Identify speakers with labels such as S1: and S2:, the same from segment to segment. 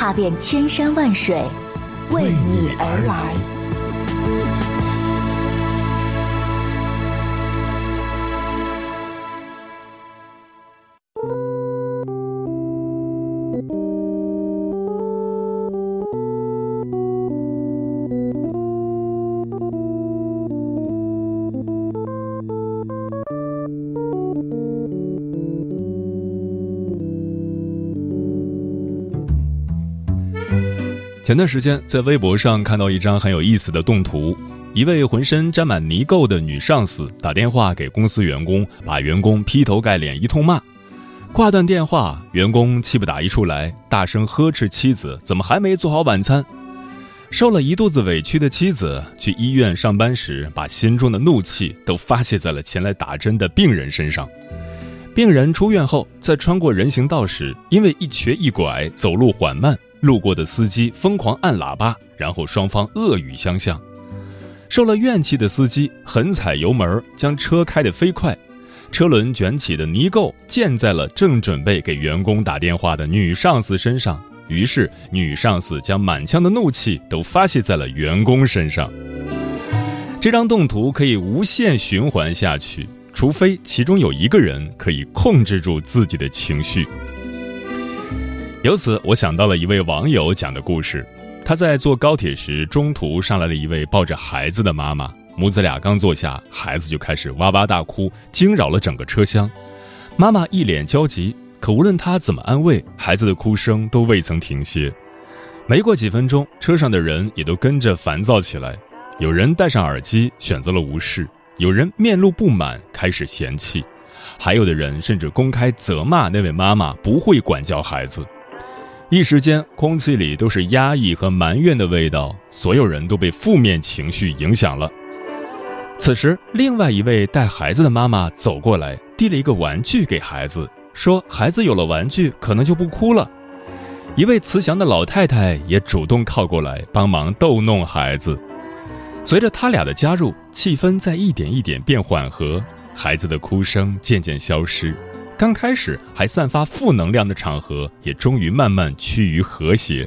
S1: 踏遍千山万水，为你而来。
S2: 前段时间在微博上看到一张很有意思的动图，一位浑身沾满泥垢的女上司打电话给公司员工，把员工劈头盖脸一通骂。挂断电话，员工气不打一处来，大声呵斥妻子怎么还没做好晚餐。受了一肚子委屈的妻子去医院上班时，把心中的怒气都发泄在了前来打针的病人身上。病人出院后，在穿过人行道时，因为一瘸一拐，走路缓慢。路过的司机疯狂按喇叭，然后双方恶语相向。受了怨气的司机狠踩油门，将车开得飞快，车轮卷起的泥垢溅在了正准备给员工打电话的女上司身上。于是，女上司将满腔的怒气都发泄在了员工身上。这张动图可以无限循环下去，除非其中有一个人可以控制住自己的情绪。由此，我想到了一位网友讲的故事。他在坐高铁时，中途上来了一位抱着孩子的妈妈，母子俩刚坐下，孩子就开始哇哇大哭，惊扰了整个车厢。妈妈一脸焦急，可无论她怎么安慰，孩子的哭声都未曾停歇。没过几分钟，车上的人也都跟着烦躁起来，有人戴上耳机选择了无视，有人面露不满开始嫌弃，还有的人甚至公开责骂那位妈妈不会管教孩子。一时间，空气里都是压抑和埋怨的味道，所有人都被负面情绪影响了。此时，另外一位带孩子的妈妈走过来，递了一个玩具给孩子，说：“孩子有了玩具，可能就不哭了。”一位慈祥的老太太也主动靠过来帮忙逗弄孩子。随着他俩的加入，气氛在一点一点变缓和，孩子的哭声渐渐消失。刚开始还散发负能量的场合，也终于慢慢趋于和谐。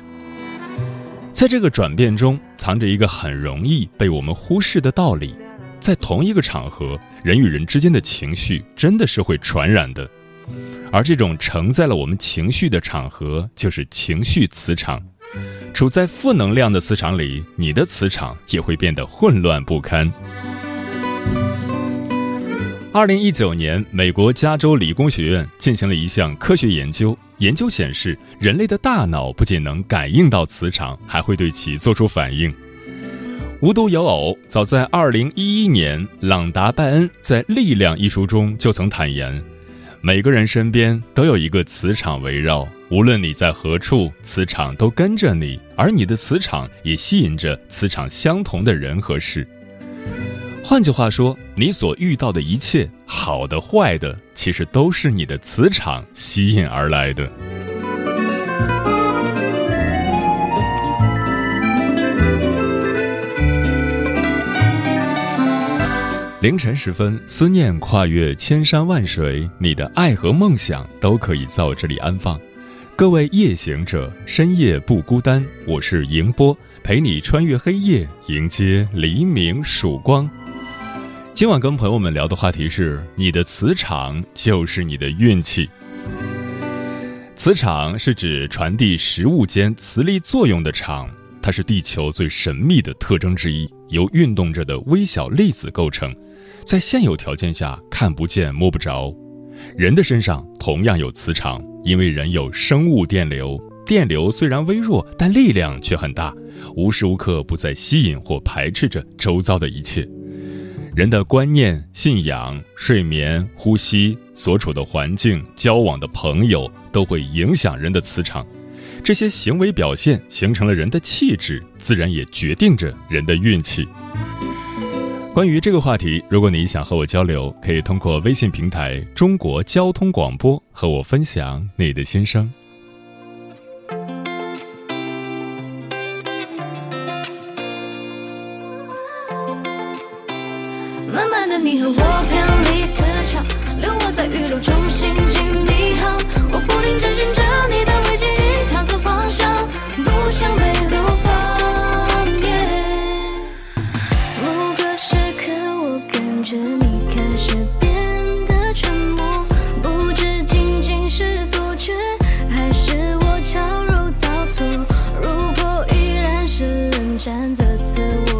S2: 在这个转变中，藏着一个很容易被我们忽视的道理：在同一个场合，人与人之间的情绪真的是会传染的。而这种承载了我们情绪的场合，就是情绪磁场。处在负能量的磁场里，你的磁场也会变得混乱不堪。二零一九年，美国加州理工学院进行了一项科学研究。研究显示，人类的大脑不仅能感应到磁场，还会对其做出反应。无独有偶，早在二零一一年，朗达·拜恩在《力量》一书中就曾坦言：每个人身边都有一个磁场围绕，无论你在何处，磁场都跟着你，而你的磁场也吸引着磁场相同的人和事。换句话说，你所遇到的一切，好的、坏的，其实都是你的磁场吸引而来的。凌晨时分，思念跨越千山万水，你的爱和梦想都可以在我这里安放。各位夜行者，深夜不孤单，我是迎波，陪你穿越黑夜，迎接黎明曙光。今晚跟朋友们聊的话题是：你的磁场就是你的运气。磁场是指传递食物间磁力作用的场，它是地球最神秘的特征之一，由运动着的微小粒子构成，在现有条件下看不见摸不着。人的身上同样有磁场，因为人有生物电流，电流虽然微弱，但力量却很大，无时无刻不在吸引或排斥着周遭的一切。人的观念、信仰、睡眠、呼吸、所处的环境、交往的朋友，都会影响人的磁场，这些行为表现形成了人的气质，自然也决定着人的运气。关于这个话题，如果你想和我交流，可以通过微信平台“中国交通广播”和我分享你的心声。
S3: 你和我偏离磁场，留我在宇宙中心境迷航。我不停追寻着你的轨迹，探索方向，不想被流放。某个时刻，我感觉你开始变得沉默，不知仅仅是错觉，还是我矫揉造作。如果依然是冷战的自，我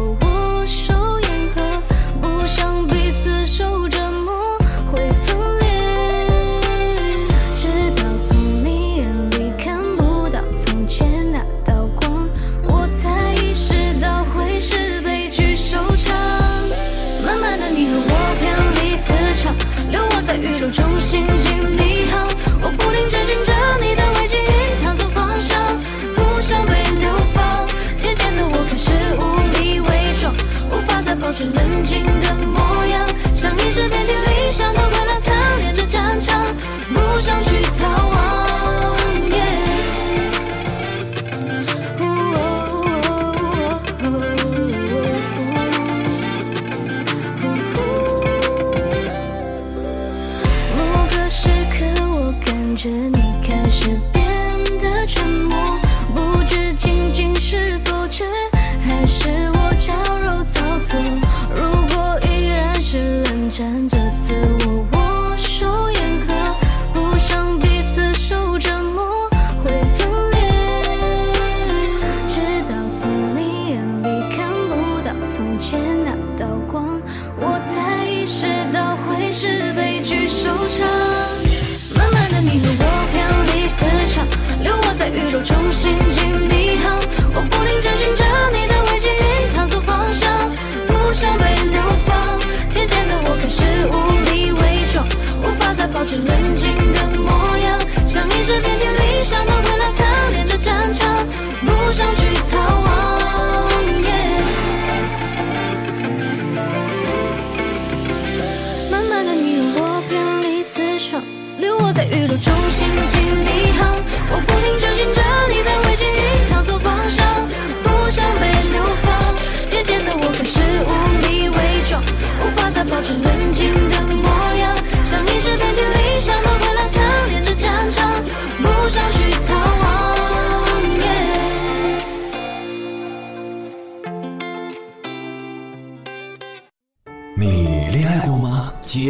S3: 着你开始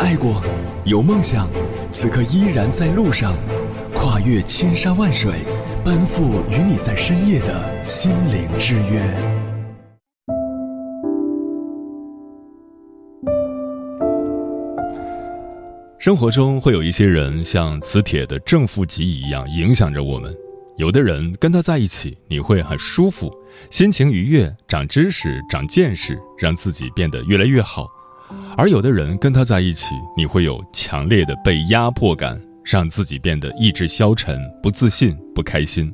S4: 爱过，有梦想，此刻依然在路上，跨越千山万水，奔赴与你在深夜的心灵之约。
S2: 生活中会有一些人像磁铁的正负极一样影响着我们。有的人跟他在一起，你会很舒服，心情愉悦，长知识、长见识，让自己变得越来越好；而有的人跟他在一起，你会有强烈的被压迫感，让自己变得意志消沉、不自信、不开心。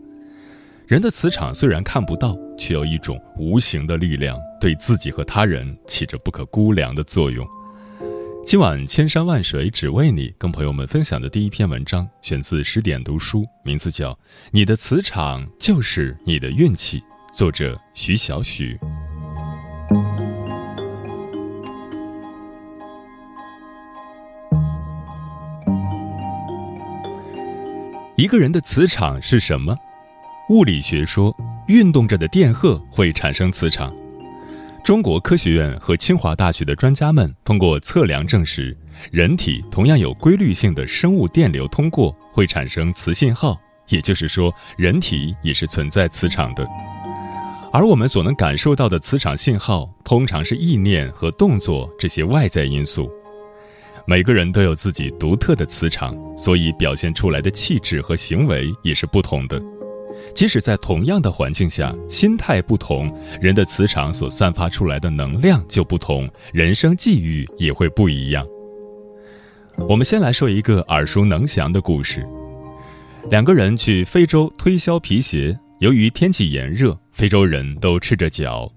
S2: 人的磁场虽然看不到，却有一种无形的力量，对自己和他人起着不可估量的作用。今晚千山万水只为你，跟朋友们分享的第一篇文章，选自十点读书，名字叫《你的磁场就是你的运气》，作者徐小许。一个人的磁场是什么？物理学说，运动着的电荷会产生磁场。中国科学院和清华大学的专家们通过测量证实，人体同样有规律性的生物电流通过，会产生磁信号，也就是说，人体也是存在磁场的。而我们所能感受到的磁场信号，通常是意念和动作这些外在因素。每个人都有自己独特的磁场，所以表现出来的气质和行为也是不同的。即使在同样的环境下，心态不同，人的磁场所散发出来的能量就不同，人生际遇也会不一样。我们先来说一个耳熟能详的故事：两个人去非洲推销皮鞋，由于天气炎热，非洲人都赤着脚。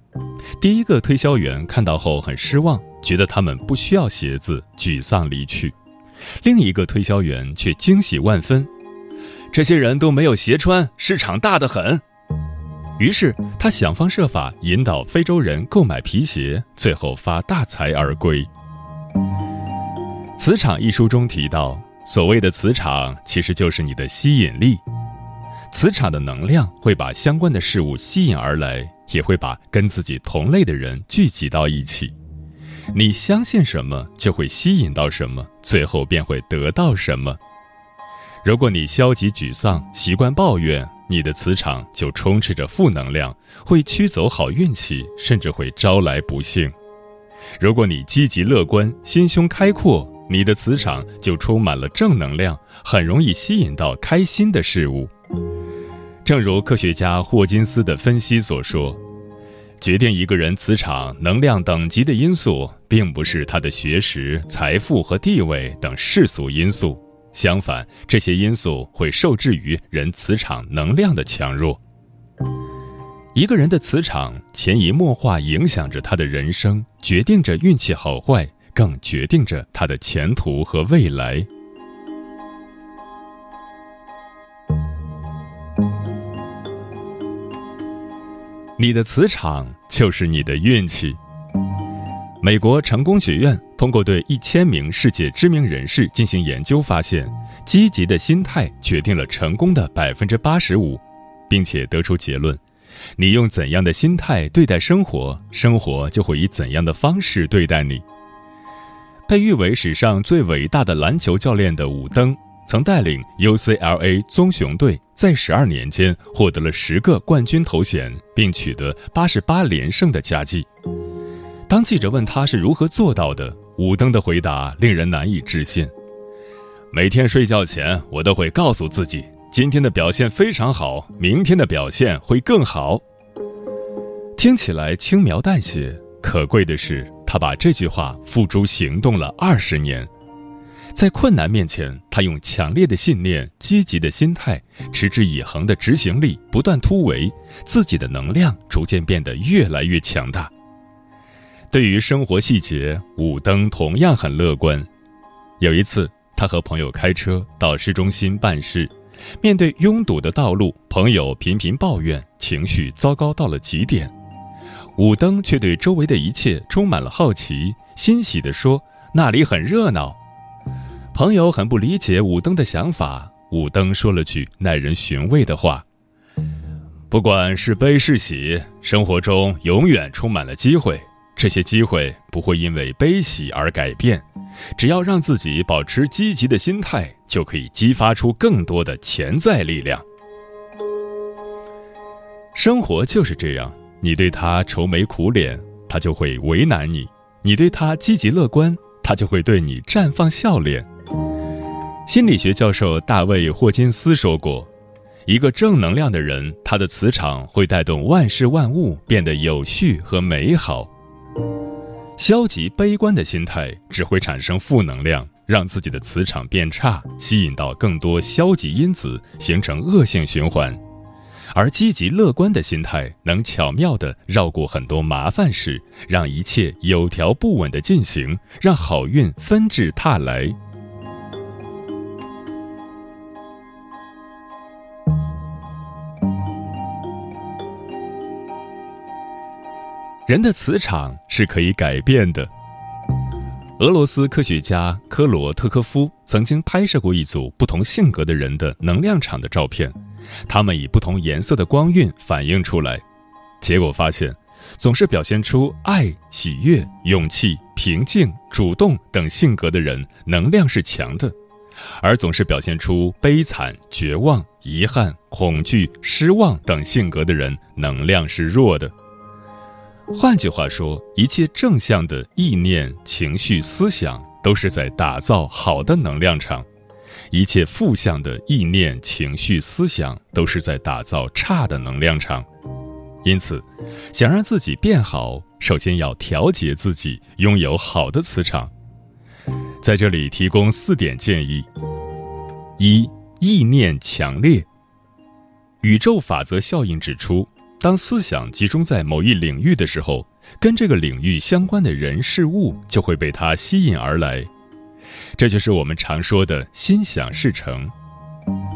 S2: 第一个推销员看到后很失望，觉得他们不需要鞋子，沮丧离去。另一个推销员却惊喜万分。这些人都没有鞋穿，市场大得很。于是他想方设法引导非洲人购买皮鞋，最后发大财而归。《磁场》一书中提到，所谓的磁场其实就是你的吸引力。磁场的能量会把相关的事物吸引而来，也会把跟自己同类的人聚集到一起。你相信什么，就会吸引到什么，最后便会得到什么。如果你消极沮丧、习惯抱怨，你的磁场就充斥着负能量，会驱走好运气，甚至会招来不幸。如果你积极乐观、心胸开阔，你的磁场就充满了正能量，很容易吸引到开心的事物。正如科学家霍金斯的分析所说，决定一个人磁场能量等级的因素，并不是他的学识、财富和地位等世俗因素。相反，这些因素会受制于人磁场能量的强弱。一个人的磁场潜移默化影响着他的人生，决定着运气好坏，更决定着他的前途和未来。你的磁场就是你的运气。美国成功学院通过对一千名世界知名人士进行研究，发现积极的心态决定了成功的百分之八十五，并且得出结论：你用怎样的心态对待生活，生活就会以怎样的方式对待你。被誉为史上最伟大的篮球教练的伍登，曾带领 UCLA 棕熊队在十二年间获得了十个冠军头衔，并取得八十八连胜的佳绩。当记者问他是如何做到的，武登的回答令人难以置信。每天睡觉前，我都会告诉自己，今天的表现非常好，明天的表现会更好。听起来轻描淡写，可贵的是他把这句话付诸行动了二十年。在困难面前，他用强烈的信念、积极的心态、持之以恒的执行力，不断突围，自己的能量逐渐变得越来越强大。对于生活细节，武登同样很乐观。有一次，他和朋友开车到市中心办事，面对拥堵的道路，朋友频频抱怨，情绪糟糕到了极点。武登却对周围的一切充满了好奇，欣喜地说：“那里很热闹。”朋友很不理解武登的想法，武登说了句耐人寻味的话：“不管是悲是喜，生活中永远充满了机会。”这些机会不会因为悲喜而改变，只要让自己保持积极的心态，就可以激发出更多的潜在力量。生活就是这样，你对他愁眉苦脸，他就会为难你；你对他积极乐观，他就会对你绽放笑脸。心理学教授大卫·霍金斯说过：“一个正能量的人，他的磁场会带动万事万物变得有序和美好。”消极悲观的心态只会产生负能量，让自己的磁场变差，吸引到更多消极因子，形成恶性循环；而积极乐观的心态能巧妙地绕过很多麻烦事，让一切有条不紊地进行，让好运纷至沓来。人的磁场是可以改变的。俄罗斯科学家科罗特科夫曾经拍摄过一组不同性格的人的能量场的照片，他们以不同颜色的光晕反映出来，结果发现，总是表现出爱、喜悦、勇气、平静、主动等性格的人能量是强的，而总是表现出悲惨、绝望、遗憾、恐惧、失望等性格的人，能量是弱的。换句话说，一切正向的意念、情绪、思想都是在打造好的能量场；一切负向的意念、情绪、思想都是在打造差的能量场。因此，想让自己变好，首先要调节自己，拥有好的磁场。在这里提供四点建议：一、意念强烈。宇宙法则效应指出。当思想集中在某一领域的时候，跟这个领域相关的人事物就会被它吸引而来，这就是我们常说的心想事成。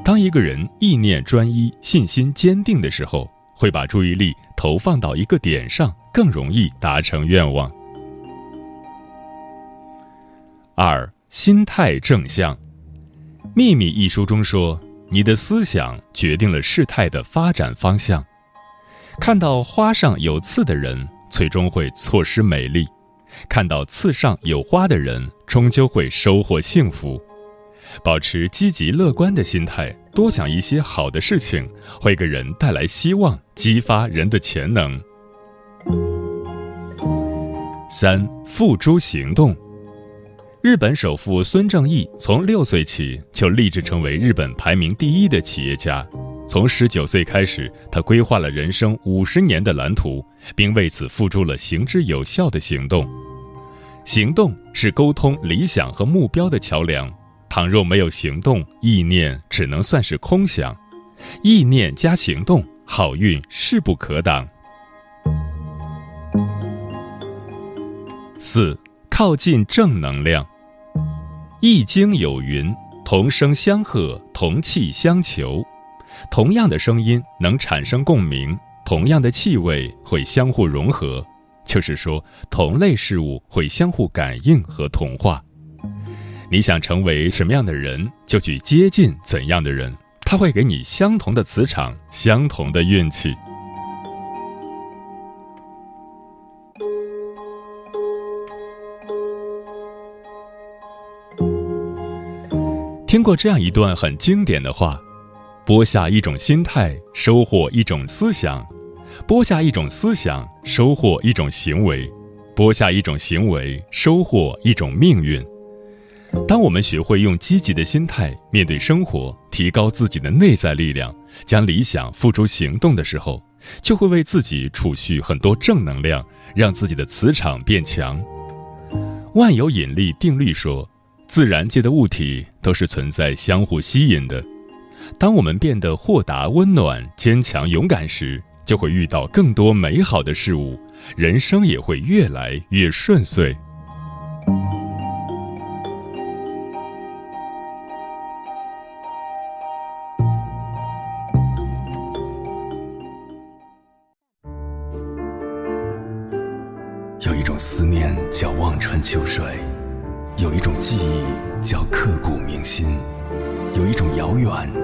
S2: 当一个人意念专一、信心坚定的时候，会把注意力投放到一个点上，更容易达成愿望。二、心态正向，《秘密》一书中说：“你的思想决定了事态的发展方向。”看到花上有刺的人，最终会错失美丽；看到刺上有花的人，终究会收获幸福。保持积极乐观的心态，多想一些好的事情，会给人带来希望，激发人的潜能。三、付诸行动。日本首富孙正义从六岁起就立志成为日本排名第一的企业家。从十九岁开始，他规划了人生五十年的蓝图，并为此付出了行之有效的行动。行动是沟通理想和目标的桥梁。倘若没有行动，意念只能算是空想。意念加行动，好运势不可挡。四，靠近正能量。《易经》有云：“同声相和，同气相求。”同样的声音能产生共鸣，同样的气味会相互融合，就是说，同类事物会相互感应和同化。你想成为什么样的人，就去接近怎样的人，他会给你相同的磁场，相同的运气。听过这样一段很经典的话。播下一种心态，收获一种思想；播下一种思想，收获一种行为；播下一种行为，收获一种命运。当我们学会用积极的心态面对生活，提高自己的内在力量，将理想付诸行动的时候，就会为自己储蓄很多正能量，让自己的磁场变强。万有引力定律说，自然界的物体都是存在相互吸引的。当我们变得豁达、温暖、坚强、勇敢时，就会遇到更多美好的事物，人生也会越来越顺遂。
S4: 有一种思念叫望穿秋水，有一种记忆叫刻骨铭心。有一种遥远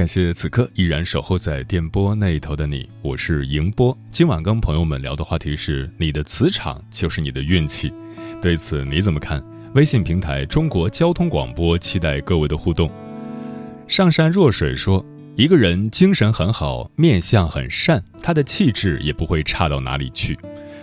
S2: 感谢此刻依然守候在电波那一头的你，我是迎波。今晚跟朋友们聊的话题是：你的磁场就是你的运气。对此你怎么看？微信平台中国交通广播期待各位的互动。上善若水说，一个人精神很好，面相很善，他的气质也不会差到哪里去。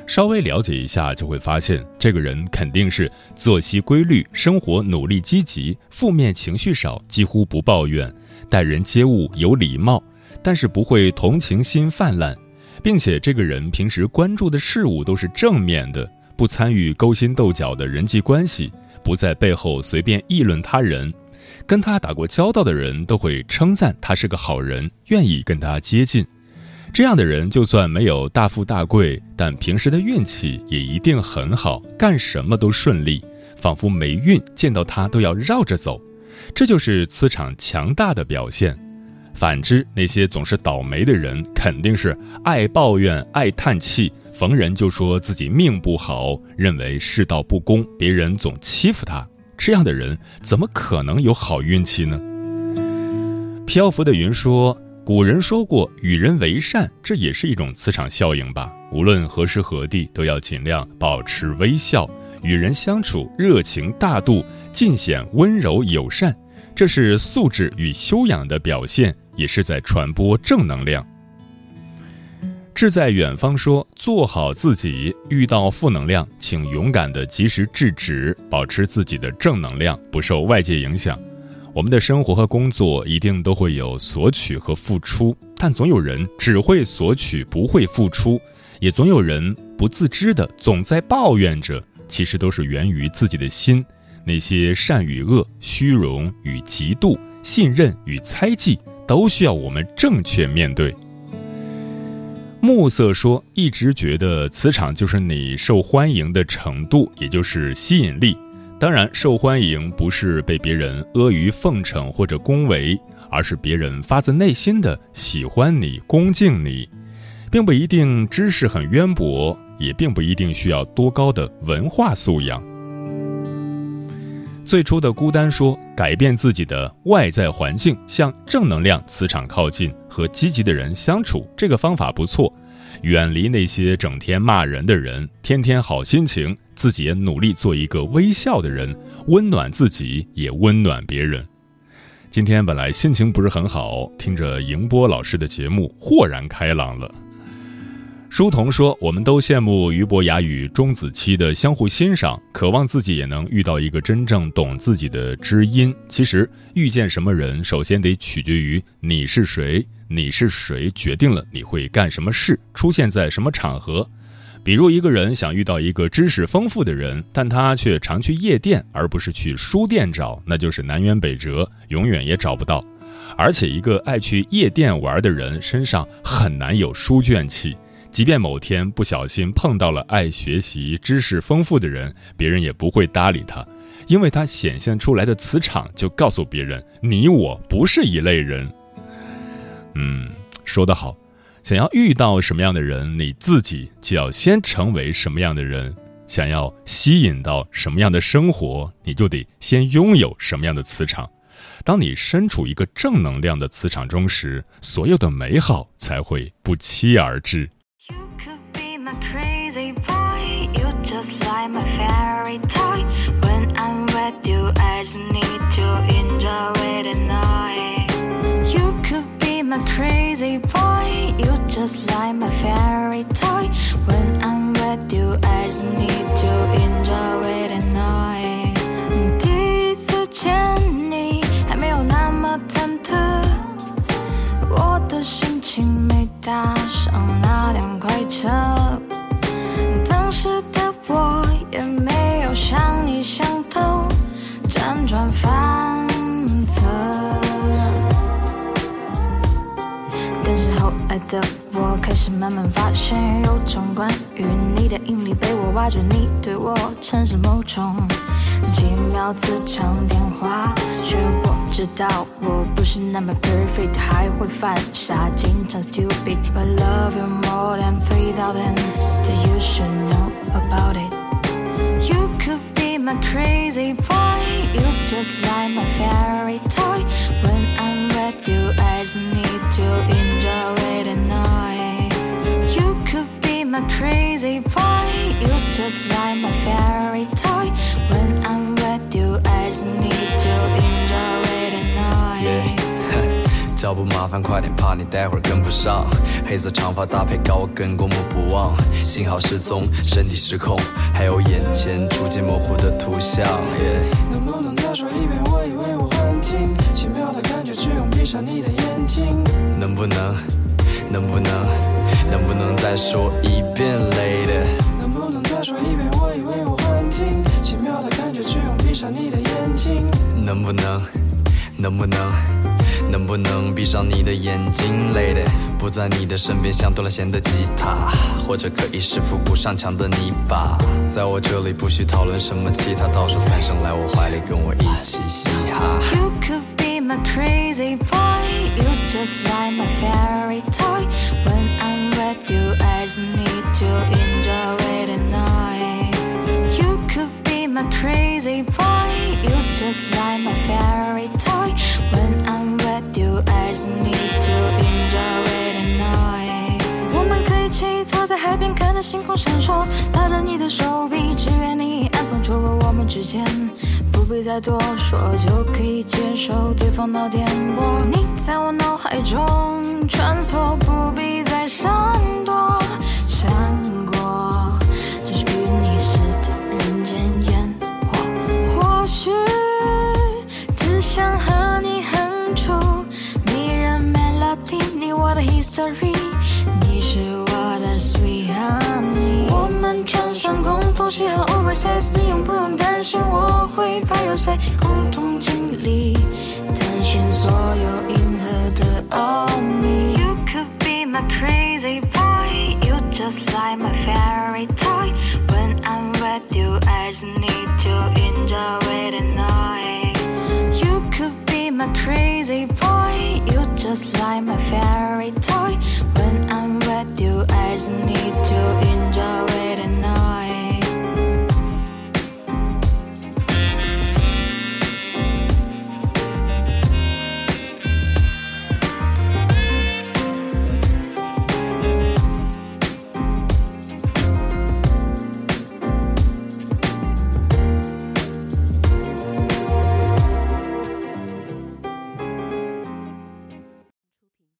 S2: 稍微了解一下，就会发现这个人肯定是作息规律，生活努力积极，负面情绪少，几乎不抱怨。待人接物有礼貌，但是不会同情心泛滥，并且这个人平时关注的事物都是正面的，不参与勾心斗角的人际关系，不在背后随便议论他人。跟他打过交道的人都会称赞他是个好人，愿意跟他接近。这样的人就算没有大富大贵，但平时的运气也一定很好，干什么都顺利，仿佛霉运见到他都要绕着走。这就是磁场强大的表现，反之，那些总是倒霉的人，肯定是爱抱怨、爱叹气，逢人就说自己命不好，认为世道不公，别人总欺负他。这样的人怎么可能有好运气呢？漂浮的云说：“古人说过，与人为善，这也是一种磁场效应吧。无论何时何地，都要尽量保持微笑，与人相处热情大度，尽显温柔友善，这是素质与修养的表现。”也是在传播正能量。志在远方说：“做好自己，遇到负能量，请勇敢的及时制止，保持自己的正能量，不受外界影响。我们的生活和工作一定都会有索取和付出，但总有人只会索取，不会付出，也总有人不自知的总在抱怨着，其实都是源于自己的心。那些善与恶、虚荣与嫉妒、信任与猜忌。”都需要我们正确面对。暮色说：“一直觉得磁场就是你受欢迎的程度，也就是吸引力。当然，受欢迎不是被别人阿谀奉承或者恭维，而是别人发自内心的喜欢你、恭敬你，并不一定知识很渊博，也并不一定需要多高的文化素养。”最初的孤单说：“改变自己的外在环境，向正能量磁场靠近，和积极的人相处，这个方法不错。远离那些整天骂人的人，天天好心情，自己也努力做一个微笑的人，温暖自己，也温暖别人。”今天本来心情不是很好，听着迎波老师的节目，豁然开朗了。书童说：“我们都羡慕俞伯牙与钟子期的相互欣赏，渴望自己也能遇到一个真正懂自己的知音。其实，遇见什么人，首先得取决于你是谁，你是谁决定了你会干什么事，出现在什么场合。比如，一个人想遇到一个知识丰富的人，但他却常去夜店，而不是去书店找，那就是南辕北辙，永远也找不到。而且，一个爱去夜店玩的人身上很难有书卷气。”即便某天不小心碰到了爱学习、知识丰富的人，别人也不会搭理他，因为他显现出来的磁场就告诉别人：你我不是一类人。嗯，说得好，想要遇到什么样的人，你自己就要先成为什么样的人；想要吸引到什么样的生活，你就得先拥有什么样的磁场。当你身处一个正能量的磁场中时，所有的美好才会不期而至。
S3: Just like my fairy toy. When I'm with you, I just need to enjoy it and night. 第一次见你还没有那么忐忑，我的心情没搭上那辆快车。当时的我开始慢慢发现，有种关于你的引力被我挖掘，你对我产生某种奇妙磁场电话。虽然我知道我不是那么 perfect，还会犯傻，经常 stupid，but love you more than three thousand，you should know about it You could be。my crazy boy. You just like my fairy toy. When I'm with you, I just need to crazy boy. You just like my fairy toy. When I'm with you, I just need to enjoy it and night.
S5: 脚步麻烦快点，怕你待会儿跟不上。黑色长发搭配高跟，过目不忘，信号失踪，身体失控，还有眼前逐渐模糊的图像。
S6: 能不能再说一遍？我以为我幻听，奇妙的感觉，只用闭上你的眼睛。
S5: 能不能，能不能，能不能再说一遍，Lady？
S6: 能不能再说一遍？我以为我幻听，奇妙的感觉，只用闭上你的眼睛。
S5: 能不能，能不能？能不能闭上你的眼睛，Lady？不在你的身边，像断了弦的吉他，或者可以是复古上墙的泥巴。在我这里不需讨论什么其他，倒数三声来我怀里，跟我一起嘻哈。
S3: You could be my crazy boy. You just like my fairy toy. I just need to enjoy it at night. You could be my crazy boy. You just like my fairy toy. When I'm with you, I just need to enjoy it at night. 我们可以一起坐在海边，看着星空闪烁，拉着你的手臂，只愿你安送出了我们之间。不必再多说，就可以接受对方的颠簸。你在我脑海中穿梭，不必闪躲，闪过，这是与你时的人间烟火。或许只想和你哼出迷人 melody，你我的 history，你是我的 sweet honey。我们穿上共同喜好 oversize，你用不用担心我会怕有谁共同